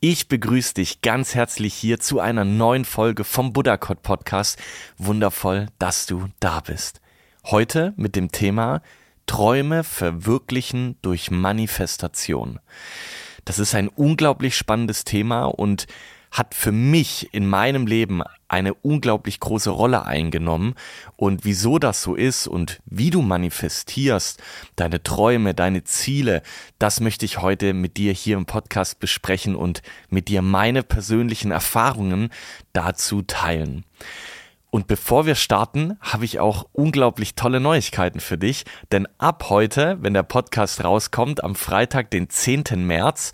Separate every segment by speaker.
Speaker 1: Ich begrüße dich ganz herzlich hier zu einer neuen Folge vom Buddha-Code Podcast. Wundervoll, dass du da bist. Heute mit dem Thema Träume verwirklichen durch Manifestation. Das ist ein unglaublich spannendes Thema und hat für mich in meinem Leben eine unglaublich große Rolle eingenommen. Und wieso das so ist und wie du manifestierst, deine Träume, deine Ziele, das möchte ich heute mit dir hier im Podcast besprechen und mit dir meine persönlichen Erfahrungen dazu teilen. Und bevor wir starten, habe ich auch unglaublich tolle Neuigkeiten für dich, denn ab heute, wenn der Podcast rauskommt, am Freitag, den 10. März,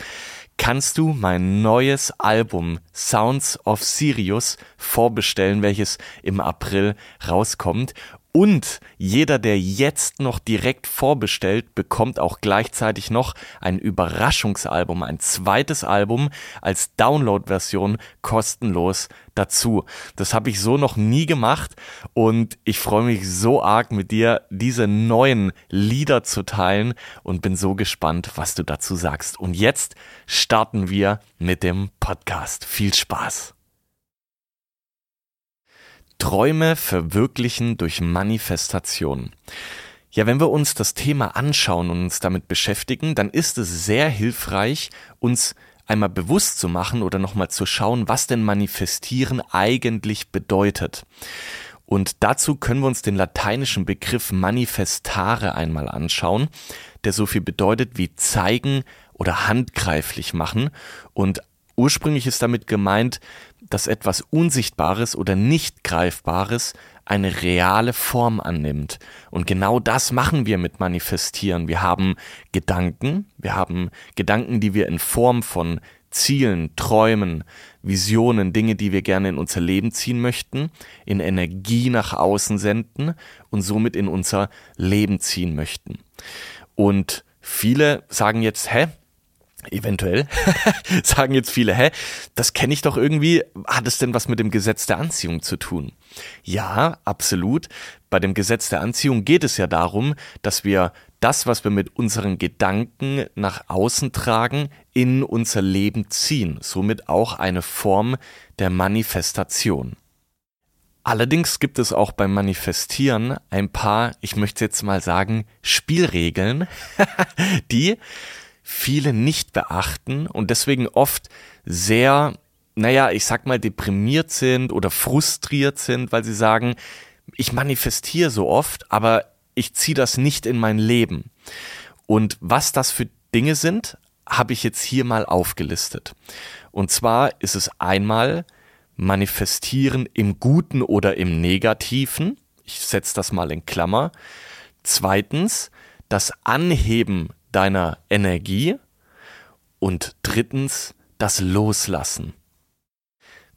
Speaker 1: kannst du mein neues Album Sounds of Sirius vorbestellen, welches im April rauskommt. Und jeder, der jetzt noch direkt vorbestellt, bekommt auch gleichzeitig noch ein Überraschungsalbum, ein zweites Album als Download-Version kostenlos dazu. Das habe ich so noch nie gemacht und ich freue mich so arg mit dir, diese neuen Lieder zu teilen und bin so gespannt, was du dazu sagst. Und jetzt starten wir mit dem Podcast. Viel Spaß! Träume verwirklichen durch Manifestation. Ja, wenn wir uns das Thema anschauen und uns damit beschäftigen, dann ist es sehr hilfreich, uns einmal bewusst zu machen oder nochmal zu schauen, was denn manifestieren eigentlich bedeutet. Und dazu können wir uns den lateinischen Begriff manifestare einmal anschauen, der so viel bedeutet wie zeigen oder handgreiflich machen. Und ursprünglich ist damit gemeint, dass etwas Unsichtbares oder nicht Greifbares eine reale Form annimmt. Und genau das machen wir mit Manifestieren. Wir haben Gedanken, wir haben Gedanken, die wir in Form von Zielen, Träumen, Visionen, Dinge, die wir gerne in unser Leben ziehen möchten, in Energie nach außen senden und somit in unser Leben ziehen möchten. Und viele sagen jetzt, hä, eventuell, sagen jetzt viele, hä, das kenne ich doch irgendwie, hat es denn was mit dem Gesetz der Anziehung zu tun? Ja, absolut. Bei dem Gesetz der Anziehung geht es ja darum, dass wir das, was wir mit unseren Gedanken nach außen tragen, in unser Leben ziehen, somit auch eine Form der Manifestation. Allerdings gibt es auch beim Manifestieren ein paar, ich möchte jetzt mal sagen, Spielregeln, die viele nicht beachten und deswegen oft sehr, naja, ich sag mal, deprimiert sind oder frustriert sind, weil sie sagen, ich manifestiere so oft, aber ich ziehe das nicht in mein Leben. Und was das für Dinge sind, habe ich jetzt hier mal aufgelistet. Und zwar ist es einmal manifestieren im Guten oder im Negativen. Ich setze das mal in Klammer. Zweitens, das Anheben deiner Energie und drittens das Loslassen.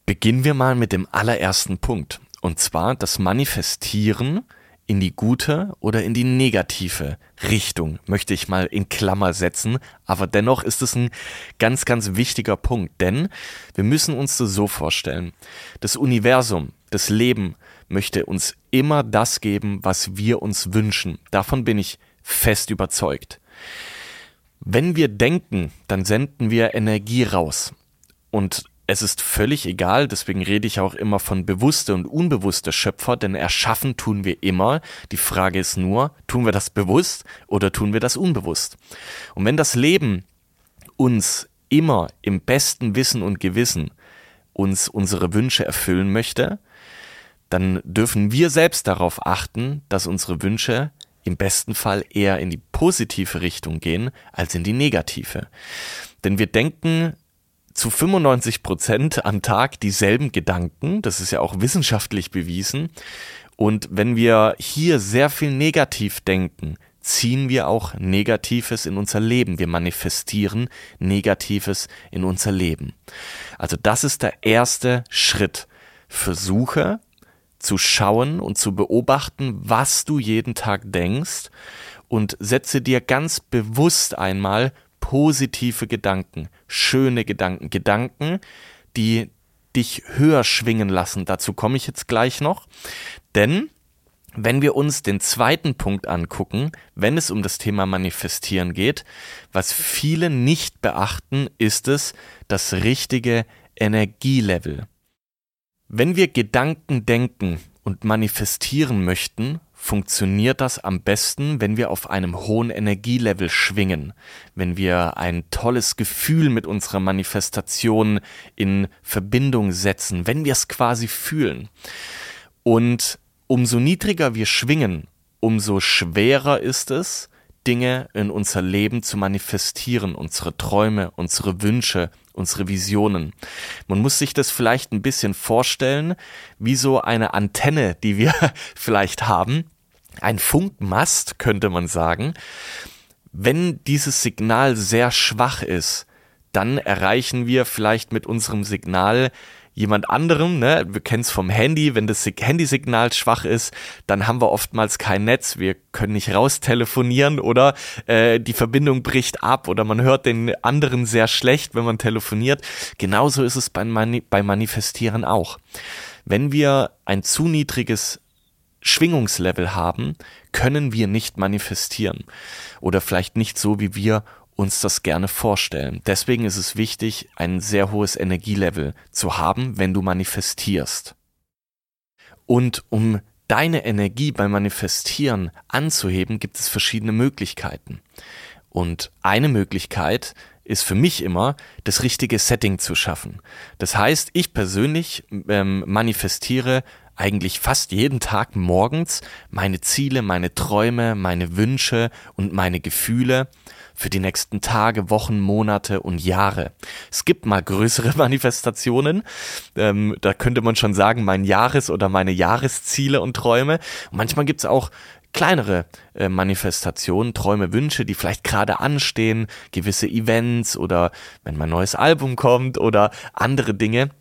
Speaker 1: Beginnen wir mal mit dem allerersten Punkt, und zwar das Manifestieren in die gute oder in die negative Richtung, möchte ich mal in Klammer setzen, aber dennoch ist es ein ganz, ganz wichtiger Punkt, denn wir müssen uns das so vorstellen, das Universum, das Leben möchte uns immer das geben, was wir uns wünschen. Davon bin ich fest überzeugt. Wenn wir denken, dann senden wir Energie raus. Und es ist völlig egal, deswegen rede ich auch immer von bewusster und unbewusster Schöpfer, denn erschaffen tun wir immer. Die Frage ist nur, tun wir das bewusst oder tun wir das unbewusst? Und wenn das Leben uns immer im besten Wissen und Gewissen uns unsere Wünsche erfüllen möchte, dann dürfen wir selbst darauf achten, dass unsere Wünsche im besten Fall eher in die positive Richtung gehen als in die negative. Denn wir denken zu 95 Prozent am Tag dieselben Gedanken. Das ist ja auch wissenschaftlich bewiesen. Und wenn wir hier sehr viel negativ denken, ziehen wir auch Negatives in unser Leben. Wir manifestieren Negatives in unser Leben. Also das ist der erste Schritt. Versuche zu schauen und zu beobachten, was du jeden Tag denkst und setze dir ganz bewusst einmal positive Gedanken, schöne Gedanken, Gedanken, die dich höher schwingen lassen. Dazu komme ich jetzt gleich noch. Denn wenn wir uns den zweiten Punkt angucken, wenn es um das Thema Manifestieren geht, was viele nicht beachten, ist es das richtige Energielevel. Wenn wir Gedanken denken und manifestieren möchten, funktioniert das am besten, wenn wir auf einem hohen Energielevel schwingen, wenn wir ein tolles Gefühl mit unserer Manifestation in Verbindung setzen, wenn wir es quasi fühlen. Und umso niedriger wir schwingen, umso schwerer ist es, Dinge in unser Leben zu manifestieren, unsere Träume, unsere Wünsche, unsere Visionen. Man muss sich das vielleicht ein bisschen vorstellen, wie so eine Antenne, die wir vielleicht haben, ein Funkmast, könnte man sagen. Wenn dieses Signal sehr schwach ist, dann erreichen wir vielleicht mit unserem Signal jemand anderem, ne? Wir kennen es vom Handy, wenn das Handysignal schwach ist, dann haben wir oftmals kein Netz, wir können nicht raus telefonieren oder äh, die Verbindung bricht ab oder man hört den anderen sehr schlecht, wenn man telefoniert. Genauso ist es beim, Mani beim Manifestieren auch. Wenn wir ein zu niedriges Schwingungslevel haben, können wir nicht manifestieren. Oder vielleicht nicht so, wie wir uns das gerne vorstellen. Deswegen ist es wichtig, ein sehr hohes Energielevel zu haben, wenn du manifestierst. Und um deine Energie beim Manifestieren anzuheben, gibt es verschiedene Möglichkeiten. Und eine Möglichkeit ist für mich immer, das richtige Setting zu schaffen. Das heißt, ich persönlich ähm, manifestiere eigentlich fast jeden Tag morgens meine Ziele, meine Träume, meine Wünsche und meine Gefühle für die nächsten Tage, Wochen, Monate und Jahre. Es gibt mal größere Manifestationen. Ähm, da könnte man schon sagen, mein Jahres- oder meine Jahresziele und Träume. Und manchmal gibt es auch kleinere äh, Manifestationen, Träume, Wünsche, die vielleicht gerade anstehen, gewisse Events oder wenn mein neues Album kommt oder andere Dinge.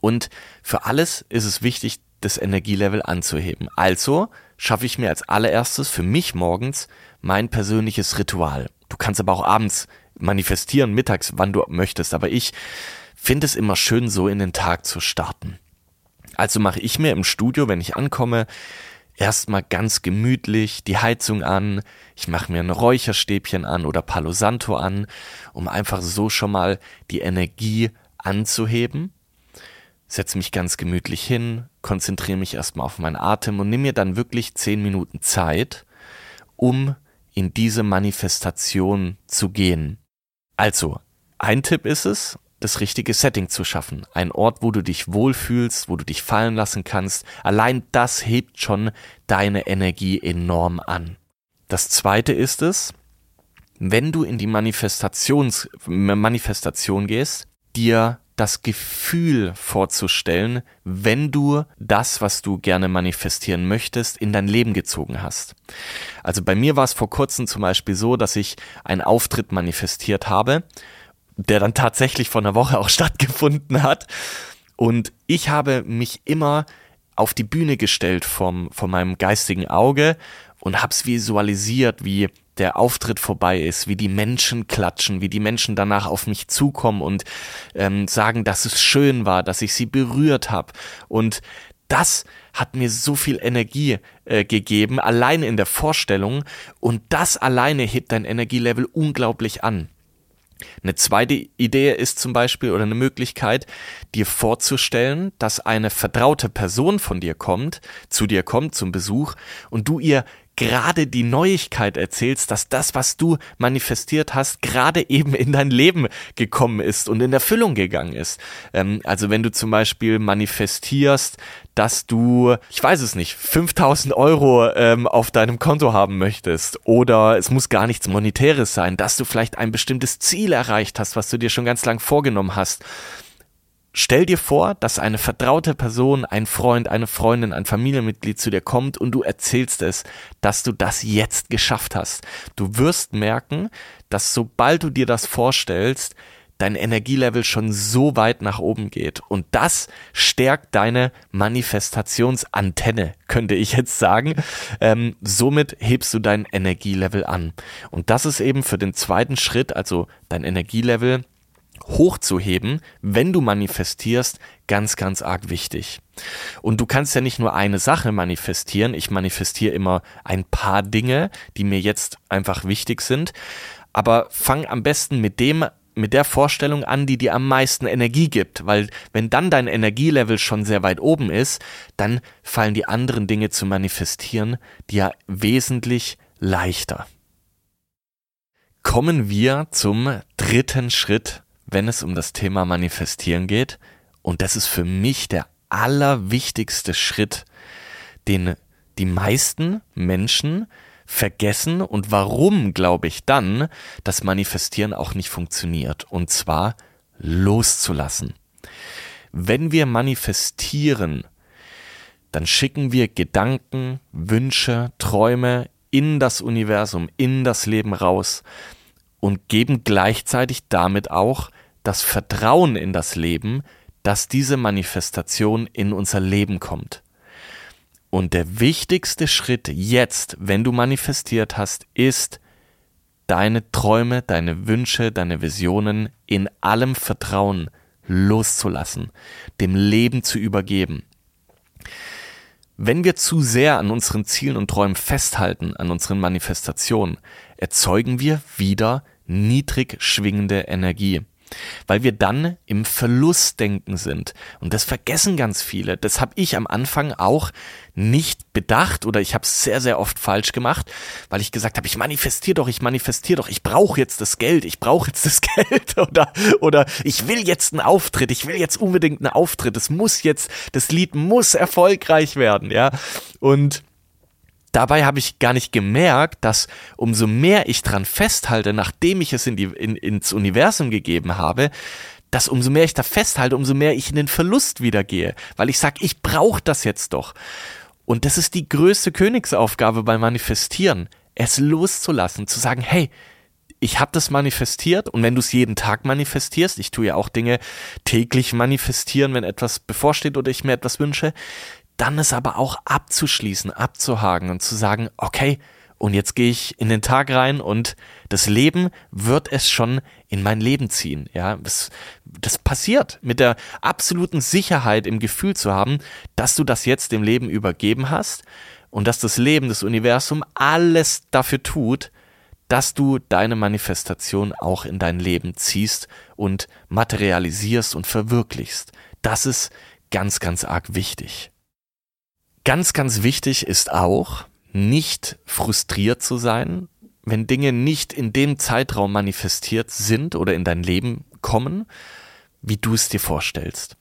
Speaker 1: Und für alles ist es wichtig, das Energielevel anzuheben. Also schaffe ich mir als allererstes für mich morgens mein persönliches Ritual. Du kannst aber auch abends manifestieren, mittags, wann du möchtest. Aber ich finde es immer schön, so in den Tag zu starten. Also mache ich mir im Studio, wenn ich ankomme, erstmal ganz gemütlich die Heizung an. Ich mache mir ein Räucherstäbchen an oder Palo Santo an, um einfach so schon mal die Energie anzuheben. Setze mich ganz gemütlich hin, konzentriere mich erstmal auf meinen Atem und nehme mir dann wirklich zehn Minuten Zeit, um in diese Manifestation zu gehen. Also, ein Tipp ist es, das richtige Setting zu schaffen. Ein Ort, wo du dich wohlfühlst, wo du dich fallen lassen kannst. Allein das hebt schon deine Energie enorm an. Das zweite ist es, wenn du in die Manifestations, Manifestation gehst, dir das Gefühl vorzustellen, wenn du das, was du gerne manifestieren möchtest, in dein Leben gezogen hast. Also bei mir war es vor kurzem zum Beispiel so, dass ich einen Auftritt manifestiert habe, der dann tatsächlich vor einer Woche auch stattgefunden hat. Und ich habe mich immer auf die Bühne gestellt vom, von meinem geistigen Auge und hab's visualisiert, wie der Auftritt vorbei ist, wie die Menschen klatschen, wie die Menschen danach auf mich zukommen und ähm, sagen, dass es schön war, dass ich sie berührt habe. Und das hat mir so viel Energie äh, gegeben, allein in der Vorstellung. Und das alleine hebt dein Energielevel unglaublich an. Eine zweite Idee ist zum Beispiel oder eine Möglichkeit, dir vorzustellen, dass eine vertraute Person von dir kommt, zu dir kommt zum Besuch und du ihr gerade die Neuigkeit erzählst, dass das, was du manifestiert hast, gerade eben in dein Leben gekommen ist und in Erfüllung gegangen ist. Ähm, also wenn du zum Beispiel manifestierst, dass du, ich weiß es nicht, 5000 Euro ähm, auf deinem Konto haben möchtest oder es muss gar nichts Monetäres sein, dass du vielleicht ein bestimmtes Ziel erreicht hast, was du dir schon ganz lang vorgenommen hast. Stell dir vor, dass eine vertraute Person, ein Freund, eine Freundin, ein Familienmitglied zu dir kommt und du erzählst es, dass du das jetzt geschafft hast. Du wirst merken, dass sobald du dir das vorstellst, dein Energielevel schon so weit nach oben geht. Und das stärkt deine Manifestationsantenne, könnte ich jetzt sagen. Ähm, somit hebst du dein Energielevel an. Und das ist eben für den zweiten Schritt, also dein Energielevel hochzuheben, wenn du manifestierst, ganz, ganz arg wichtig. Und du kannst ja nicht nur eine Sache manifestieren. Ich manifestiere immer ein paar Dinge, die mir jetzt einfach wichtig sind. Aber fang am besten mit dem mit der Vorstellung an, die dir am meisten Energie gibt, weil wenn dann dein Energielevel schon sehr weit oben ist, dann fallen die anderen Dinge zu manifestieren dir wesentlich leichter. Kommen wir zum dritten Schritt, wenn es um das Thema Manifestieren geht, und das ist für mich der allerwichtigste Schritt, den die meisten Menschen vergessen und warum glaube ich dann, dass Manifestieren auch nicht funktioniert. Und zwar loszulassen. Wenn wir manifestieren, dann schicken wir Gedanken, Wünsche, Träume in das Universum, in das Leben raus und geben gleichzeitig damit auch das Vertrauen in das Leben, dass diese Manifestation in unser Leben kommt. Und der wichtigste Schritt jetzt, wenn du manifestiert hast, ist, deine Träume, deine Wünsche, deine Visionen in allem Vertrauen loszulassen, dem Leben zu übergeben. Wenn wir zu sehr an unseren Zielen und Träumen festhalten, an unseren Manifestationen, erzeugen wir wieder niedrig schwingende Energie weil wir dann im Verlustdenken sind. Und das vergessen ganz viele. Das habe ich am Anfang auch nicht bedacht oder ich habe es sehr, sehr oft falsch gemacht, weil ich gesagt habe, ich manifestiere doch, ich manifestiere doch, ich brauche jetzt das Geld, ich brauche jetzt das Geld oder, oder ich will jetzt einen Auftritt, ich will jetzt unbedingt einen Auftritt, es muss jetzt, das Lied muss erfolgreich werden, ja. Und Dabei habe ich gar nicht gemerkt, dass umso mehr ich dran festhalte, nachdem ich es in die, in, ins Universum gegeben habe, dass umso mehr ich da festhalte, umso mehr ich in den Verlust wieder gehe, weil ich sage, ich brauche das jetzt doch. Und das ist die größte Königsaufgabe beim Manifestieren, es loszulassen, zu sagen, hey, ich habe das manifestiert und wenn du es jeden Tag manifestierst, ich tue ja auch Dinge täglich manifestieren, wenn etwas bevorsteht oder ich mir etwas wünsche, dann es aber auch abzuschließen, abzuhaken und zu sagen, okay, und jetzt gehe ich in den Tag rein und das Leben wird es schon in mein Leben ziehen. Ja, das, das passiert mit der absoluten Sicherheit im Gefühl zu haben, dass du das jetzt dem Leben übergeben hast und dass das Leben, das Universum alles dafür tut, dass du deine Manifestation auch in dein Leben ziehst und materialisierst und verwirklichst. Das ist ganz, ganz arg wichtig. Ganz, ganz wichtig ist auch, nicht frustriert zu sein, wenn Dinge nicht in dem Zeitraum manifestiert sind oder in dein Leben kommen, wie du es dir vorstellst.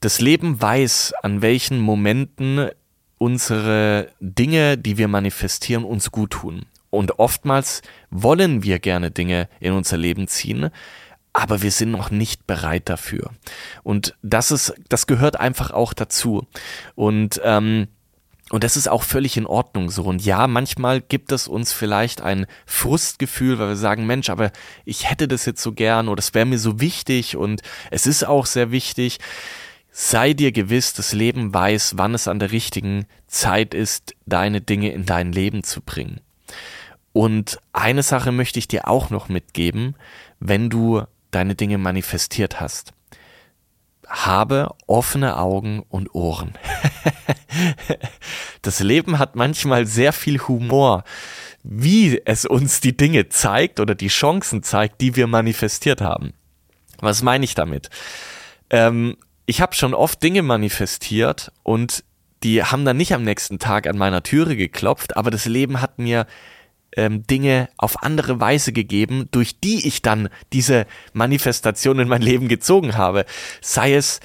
Speaker 1: Das Leben weiß, an welchen Momenten unsere Dinge, die wir manifestieren, uns gut tun. Und oftmals wollen wir gerne Dinge in unser Leben ziehen, aber wir sind noch nicht bereit dafür. Und das ist, das gehört einfach auch dazu. Und ähm, und das ist auch völlig in Ordnung so. Und ja, manchmal gibt es uns vielleicht ein Frustgefühl, weil wir sagen, Mensch, aber ich hätte das jetzt so gern oder es wäre mir so wichtig und es ist auch sehr wichtig. Sei dir gewiss, das Leben weiß, wann es an der richtigen Zeit ist, deine Dinge in dein Leben zu bringen. Und eine Sache möchte ich dir auch noch mitgeben, wenn du deine Dinge manifestiert hast. Habe offene Augen und Ohren. das Leben hat manchmal sehr viel Humor, wie es uns die Dinge zeigt oder die Chancen zeigt, die wir manifestiert haben. Was meine ich damit? Ähm, ich habe schon oft Dinge manifestiert und die haben dann nicht am nächsten Tag an meiner Türe geklopft, aber das Leben hat mir ähm, Dinge auf andere Weise gegeben, durch die ich dann diese Manifestation in mein Leben gezogen habe. Sei es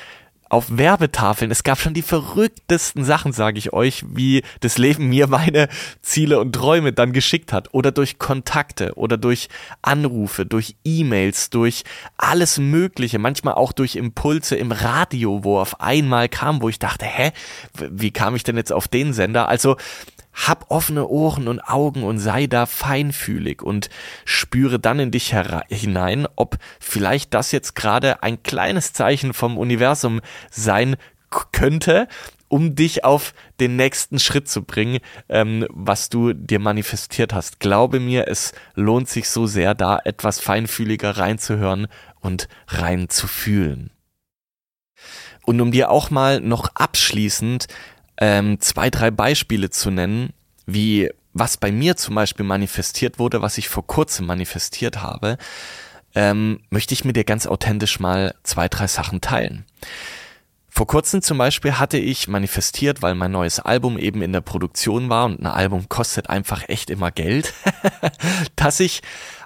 Speaker 1: auf Werbetafeln. Es gab schon die verrücktesten Sachen, sage ich euch, wie das Leben mir meine Ziele und Träume dann geschickt hat. Oder durch Kontakte oder durch Anrufe, durch E-Mails, durch alles Mögliche. Manchmal auch durch Impulse im Radio, wo auf einmal kam, wo ich dachte, hä, wie kam ich denn jetzt auf den Sender? Also hab offene Ohren und Augen und sei da feinfühlig und spüre dann in dich hinein, ob vielleicht das jetzt gerade ein kleines Zeichen vom Universum sein könnte, um dich auf den nächsten Schritt zu bringen, ähm, was du dir manifestiert hast. Glaube mir, es lohnt sich so sehr, da etwas feinfühliger reinzuhören und reinzufühlen. Und um dir auch mal noch abschließend ähm, zwei, drei Beispiele zu nennen, wie was bei mir zum Beispiel manifestiert wurde, was ich vor kurzem manifestiert habe, ähm, möchte ich mit dir ganz authentisch mal zwei, drei Sachen teilen. Vor kurzem zum Beispiel hatte ich manifestiert, weil mein neues Album eben in der Produktion war und ein Album kostet einfach echt immer Geld, dass ich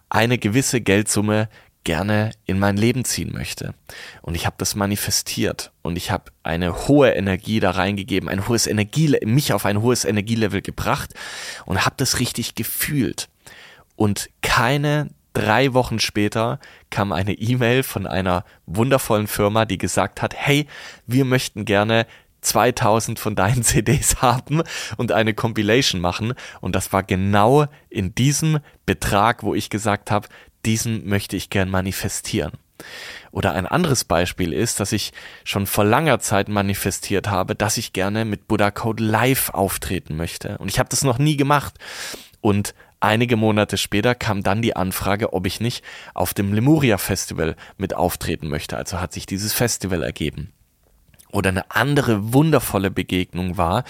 Speaker 1: eine gewisse Geldsumme gerne in mein Leben ziehen möchte. Und ich habe das manifestiert und ich habe eine hohe Energie da reingegeben, ein hohes Energie, mich auf ein hohes Energielevel gebracht und habe das richtig gefühlt. Und keine drei Wochen später kam eine E-Mail von einer wundervollen Firma, die gesagt hat, hey, wir möchten gerne 2000 von deinen CDs haben und eine Compilation machen. Und das war genau in diesem Betrag, wo ich gesagt habe, diesen möchte ich gern manifestieren. Oder ein anderes Beispiel ist, dass ich schon vor langer Zeit manifestiert habe, dass ich gerne mit Buddha Code live auftreten möchte. Und ich habe das noch nie gemacht. Und einige Monate später kam dann die Anfrage, ob ich nicht auf dem Lemuria Festival mit auftreten möchte. Also hat sich dieses Festival ergeben. Oder eine andere wundervolle Begegnung war,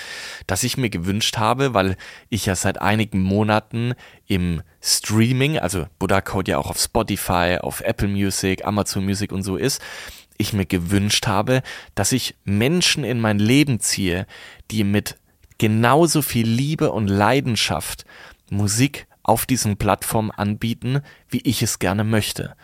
Speaker 1: dass ich mir gewünscht habe, weil ich ja seit einigen Monaten im Streaming, also Buddha Code ja auch auf Spotify, auf Apple Music, Amazon Music und so ist, ich mir gewünscht habe, dass ich Menschen in mein Leben ziehe, die mit genauso viel Liebe und Leidenschaft Musik auf diesen Plattformen anbieten, wie ich es gerne möchte.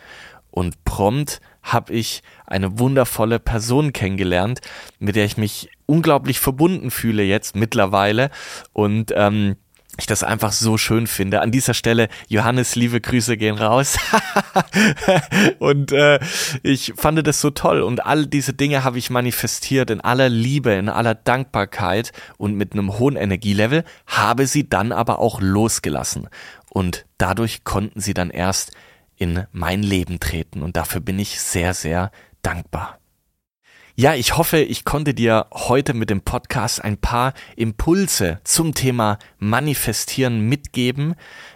Speaker 1: Und prompt habe ich eine wundervolle Person kennengelernt, mit der ich mich unglaublich verbunden fühle jetzt mittlerweile und ähm, ich das einfach so schön finde. An dieser Stelle, Johannes, liebe Grüße gehen raus. und äh, ich fand das so toll. Und all diese Dinge habe ich manifestiert in aller Liebe, in aller Dankbarkeit und mit einem hohen Energielevel, habe sie dann aber auch losgelassen. Und dadurch konnten sie dann erst in mein Leben treten und dafür bin ich sehr, sehr dankbar. Ja, ich hoffe, ich konnte dir heute mit dem Podcast ein paar Impulse zum Thema Manifestieren mitgeben.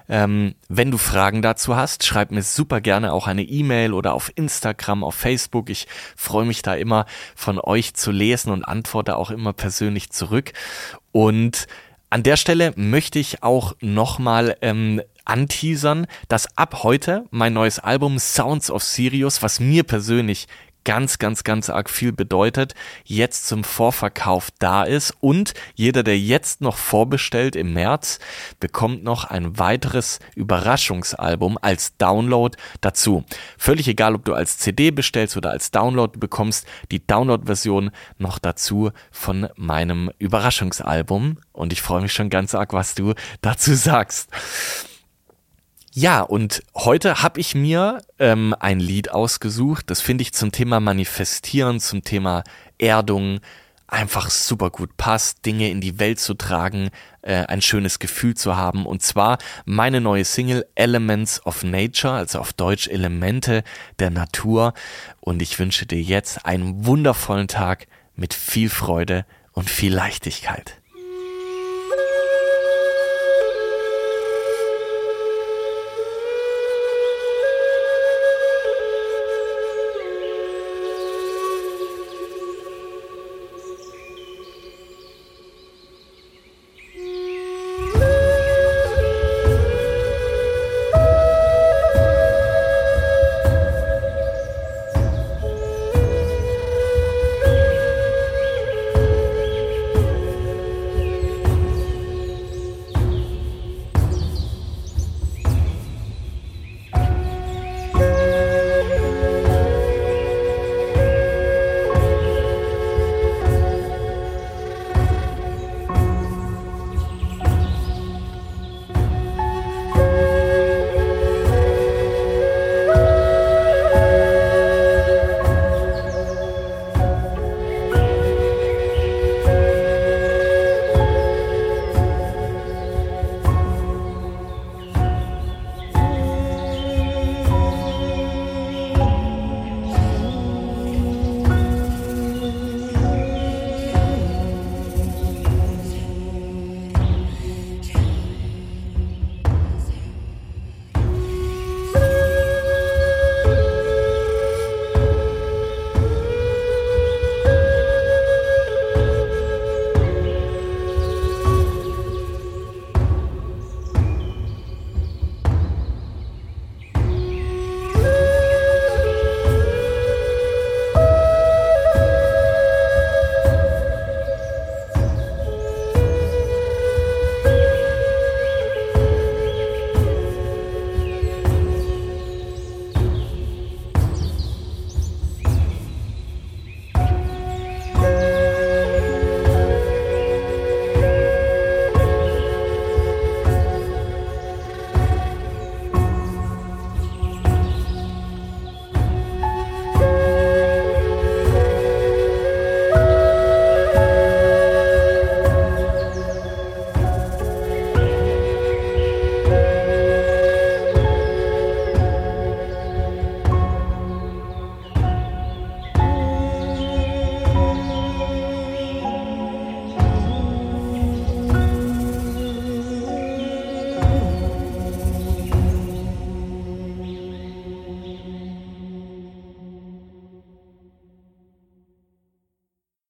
Speaker 1: Ähm, wenn du Fragen dazu hast, schreib mir super gerne auch eine E-Mail oder auf Instagram, auf Facebook. Ich freue mich da immer von euch zu lesen und antworte auch immer persönlich zurück. Und an der Stelle möchte ich auch nochmal ähm, anteasern, dass ab heute mein neues Album Sounds of Sirius, was mir persönlich ganz, ganz, ganz arg viel bedeutet, jetzt zum Vorverkauf da ist und jeder, der jetzt noch vorbestellt im März, bekommt noch ein weiteres Überraschungsalbum als Download dazu. Völlig egal, ob du als CD bestellst oder als Download bekommst, die Download-Version noch dazu von meinem Überraschungsalbum und ich freue mich schon ganz arg, was du dazu sagst. Ja, und heute habe ich mir ähm, ein Lied ausgesucht. Das finde ich zum Thema Manifestieren, zum Thema Erdung einfach super gut passt, Dinge in die Welt zu tragen, äh, ein schönes Gefühl zu haben. Und zwar meine neue Single Elements of Nature, also auf Deutsch Elemente der Natur. Und ich wünsche dir jetzt einen wundervollen Tag mit viel Freude und viel Leichtigkeit.